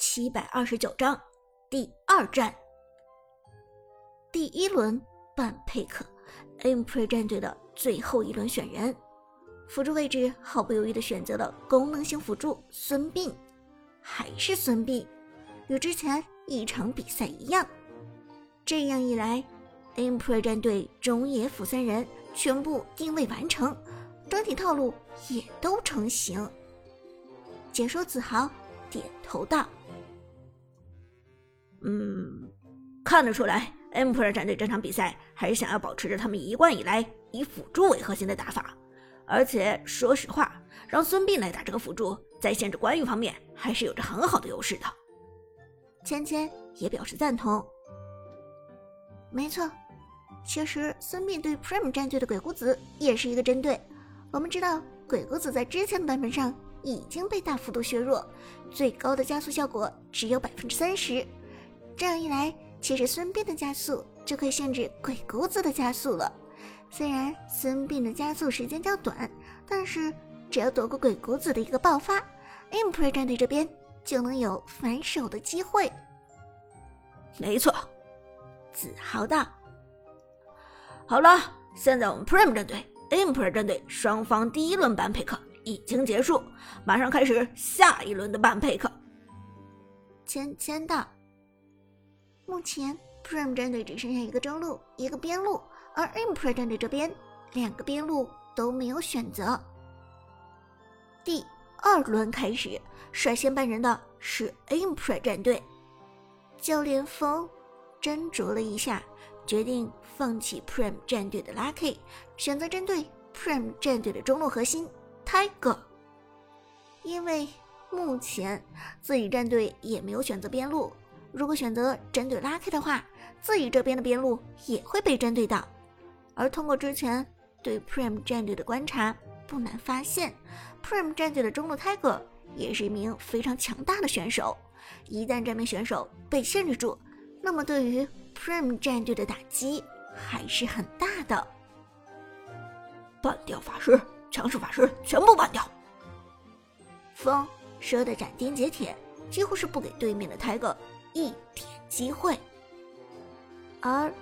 七百二十九章第二战。第一轮半佩克，Emperor 战队的最后一轮选人，辅助位置毫不犹豫的选择了功能性辅助孙膑，还是孙膑，与之前一场比赛一样。这样一来，Emperor 战队中野辅三人全部定位完成，整体套路也都成型。解说子豪点头道：“嗯，看得出来。” Emperor 战队这场比赛还是想要保持着他们一贯以来以辅助为核心的打法，而且说实话，让孙膑来打这个辅助，在限制关羽方面还是有着很好的优势的。芊芊也表示赞同。没错，其实孙膑对 Prime 战队的鬼谷子也是一个针对。我们知道鬼谷子在之前的版本上已经被大幅度削弱，最高的加速效果只有百分之三十，这样一来。其实孙膑的加速就可以限制鬼谷子的加速了。虽然孙膑的加速时间较短，但是只要躲过鬼谷子的一个爆发 impro 战队这边就能有反手的机会。没错，子豪道。好了，现在我们 Prime 战队、Emperor 战队双方第一轮半配克已经结束，马上开始下一轮的半配克。签签到。目前，Prime 战队只剩下一个中路，一个边路，而 Imp 战队这边两个边路都没有选择。第二轮开始，率先办人的是 Imp 队战队。教练风斟酌了一下，决定放弃 Prime 战队的 Lucky，选择针对 Prime 战队的中路核心 Tiger。因为目前自己战队也没有选择边路。如果选择针对 Lucky 的话，自己这边的边路也会被针对到。而通过之前对 Prime 战队的观察，不难发现，Prime 战队的中路 Tiger 也是一名非常强大的选手。一旦这名选手被限制住，那么对于 Prime 战队的打击还是很大的。半掉法师，强势法师全部办掉。风说的斩钉截铁，几乎是不给对面的 Tiger。一点机会。而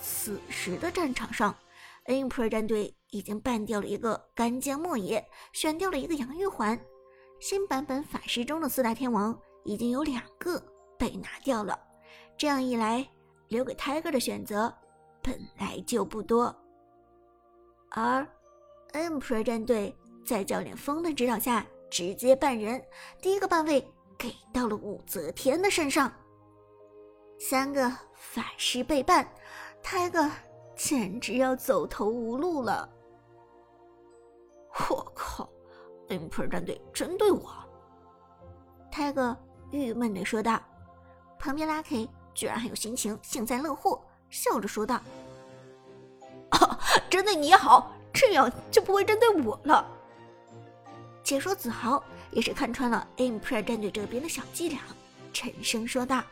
此时的战场上，Imper 战队已经办掉了一个干将莫邪，选掉了一个杨玉环。新版本法师中的四大天王已经有两个被拿掉了。这样一来，留给 Tiger 的选择本来就不多。而 Emperor 战队在教练风的指导下，直接办人，第一个办位给到了武则天的身上。三个法师被办，泰哥简直要走投无路了。我靠，Emperor 战队针对我！泰哥郁闷的说道。旁边 Lucky 居然还有心情幸灾乐祸，笑着说道：“，针对你好，这样就不会针对我了。”解说子豪也是看穿了 Emperor 战队这边的小伎俩，沉声说道。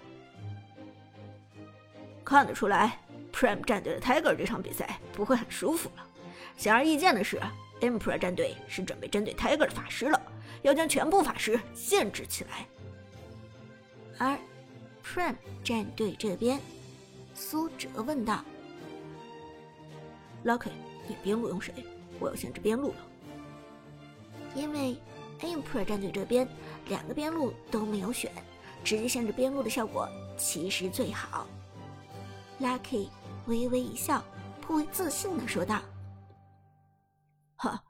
看得出来，Prime 战队的 Tiger 这场比赛不会很舒服了。显而易见的是，Emperor 战队是准备针对 Tiger 的法师了，要将全部法师限制起来。而 Prime 战队这边，苏哲问道：“Lucky，你边路用谁？我要限制边路了。”因为 Emperor 战队这边两个边路都没有选，直接限制边路的效果其实最好。Lucky 微微一笑，颇为自信的说道：“哈，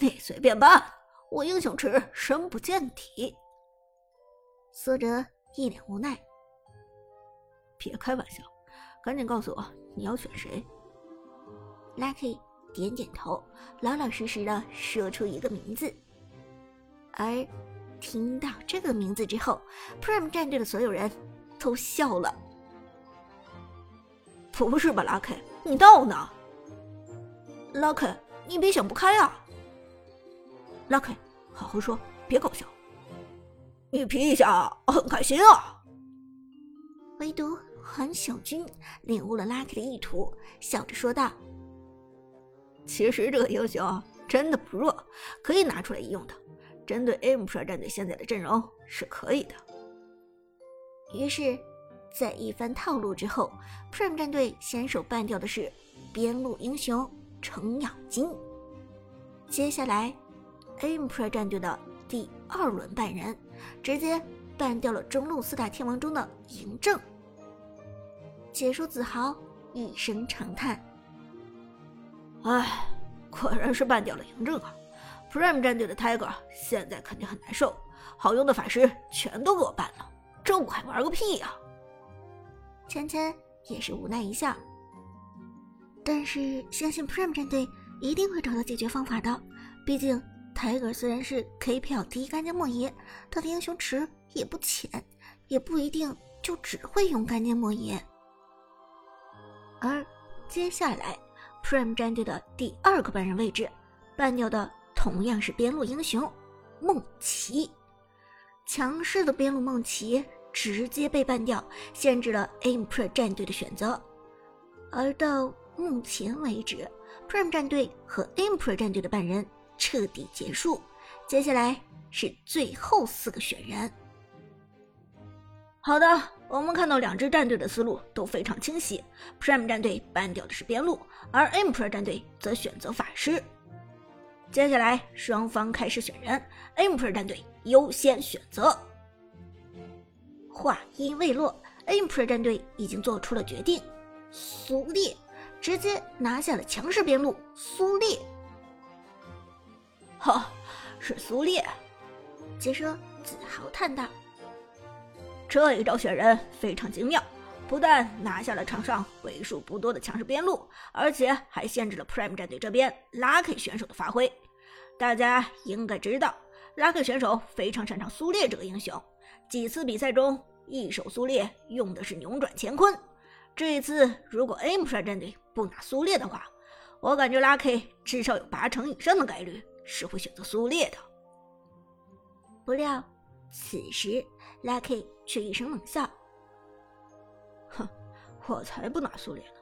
你随便吧，我英雄池深不见底。”苏哲一脸无奈：“别开玩笑，赶紧告诉我你要选谁。”Lucky 点点头，老老实实的说出一个名字。而听到这个名字之后，Prime 战队的所有人都笑了。不是吧，Lucky，你闹呢？Lucky，你别想不开啊！Lucky，好好说，别搞笑。你皮一下很开心啊。唯独韩小军领悟了 Lucky 的意图，笑着说道：“其实这个英雄真的不弱，可以拿出来用的。针对 Emperor 战队现在的阵容是可以的。”于是，在一番套路之后，Prime 战队先手办掉的是边路英雄程咬金。接下来，Emperor 战队的第二轮办人直接办掉了中路四大天王中的嬴政。解说子豪一声长叹：“唉，果然是办掉了嬴政啊！Prime 战队的 Tiger 现在肯定很难受，好用的法师全都给我办了。”这我还玩个屁呀！芊芊也是无奈一笑，但是相信 Prime 战队一定会找到解决方法的。毕竟 Tiger 虽然是 KPL 第一干将莫邪，他的英雄池也不浅，也不一定就只会用干将莫邪。而接下来 Prime 战队的第二个半人位置，办掉的同样是边路英雄梦琪。强势的边路梦奇直接被办掉，限制了 Imperor 战队的选择。而到目前为止，Prime 战队和 Imperor 战队的半人彻底结束。接下来是最后四个选人。好的，我们看到两支战队的思路都非常清晰。Prime 战队 ban 掉的是边路，而 Emperor 战队则选择法师。接下来，双方开始选人。Emperor 战队优先选择。话音未落，Emperor 战队已经做出了决定：苏烈直接拿下了强势边路。苏烈，哈，是苏烈。解说子豪叹道：“这一招选人非常精妙，不但拿下了场上为数不多的强势边路，而且还限制了 Prime 战队这边 Lucky 选手的发挥。”大家应该知道，Lucky 选手非常擅长苏烈这个英雄。几次比赛中，一手苏烈用的是扭转乾坤。这一次，如果 Emperor 战队不拿苏烈的话，我感觉 Lucky 至少有八成以上的概率是会选择苏烈的。不料，此时 Lucky 却一声冷笑：“哼，我才不拿苏联呢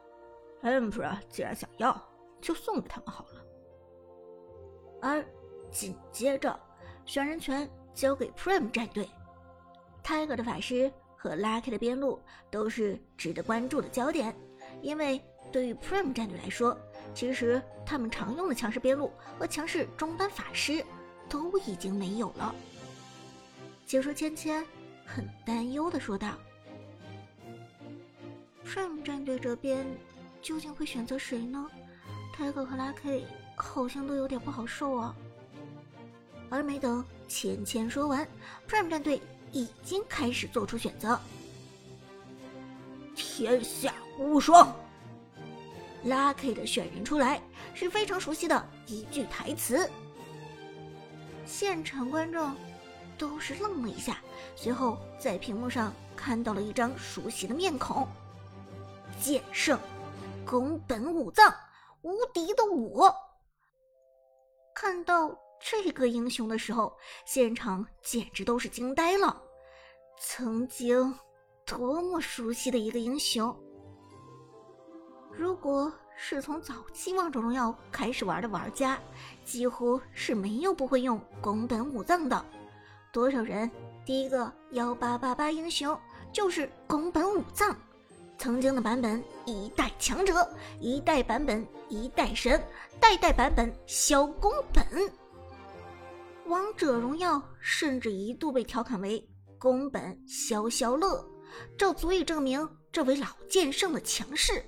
！Emperor 既然想要，就送给他们好了。”而紧接着，选人权交给 Prime 战队，Tiger 的法师和 Lucky 的边路都是值得关注的焦点。因为对于 Prime 战队来说，其实他们常用的强势边路和强势中单法师都已经没有了。解说芊芊很担忧的说道：“Prime 战队这边究竟会选择谁呢？Tiger 和 Lucky。”好像都有点不好受啊！而没等芊芊说完，Prime 战队已经开始做出选择。天下无双，Lucky 的选人出来是非常熟悉的一句台词。现场观众都是愣了一下，随后在屏幕上看到了一张熟悉的面孔：剑圣，宫本武藏，无敌的我。看到这个英雄的时候，现场简直都是惊呆了。曾经多么熟悉的一个英雄，如果是从早期王者荣耀开始玩的玩家，几乎是没有不会用宫本武藏的。多少人第一个幺八八八英雄就是宫本武藏。曾经的版本一代强者，一代版本一代神，代代版本小宫本。王者荣耀甚至一度被调侃为宫本消消乐，这足以证明这位老剑圣的强势。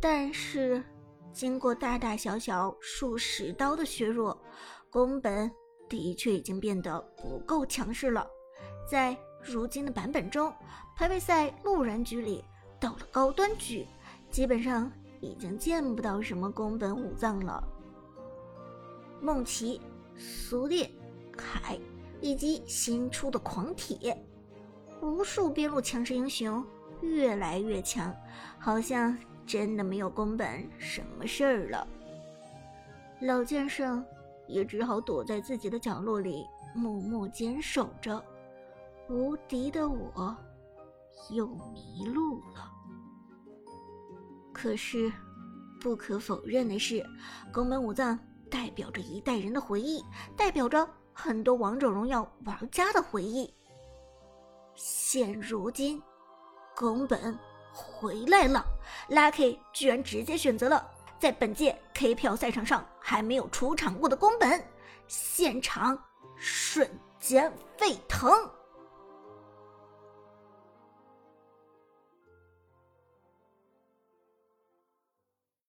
但是，经过大大小小数十刀的削弱，宫本的确已经变得不够强势了。在如今的版本中。排位赛路人局里，到了高端局，基本上已经见不到什么宫本武藏了。梦奇、苏烈、凯以及新出的狂铁，无数边路强势英雄越来越强，好像真的没有宫本什么事儿了。老剑圣也只好躲在自己的角落里默默坚守着。无敌的我。又迷路了。可是，不可否认的是，宫本武藏代表着一代人的回忆，代表着很多王者荣耀玩家的回忆。现如今，宫本回来了，Lucky 居然直接选择了在本届 K 票赛场上还没有出场过的宫本，现场瞬间沸腾。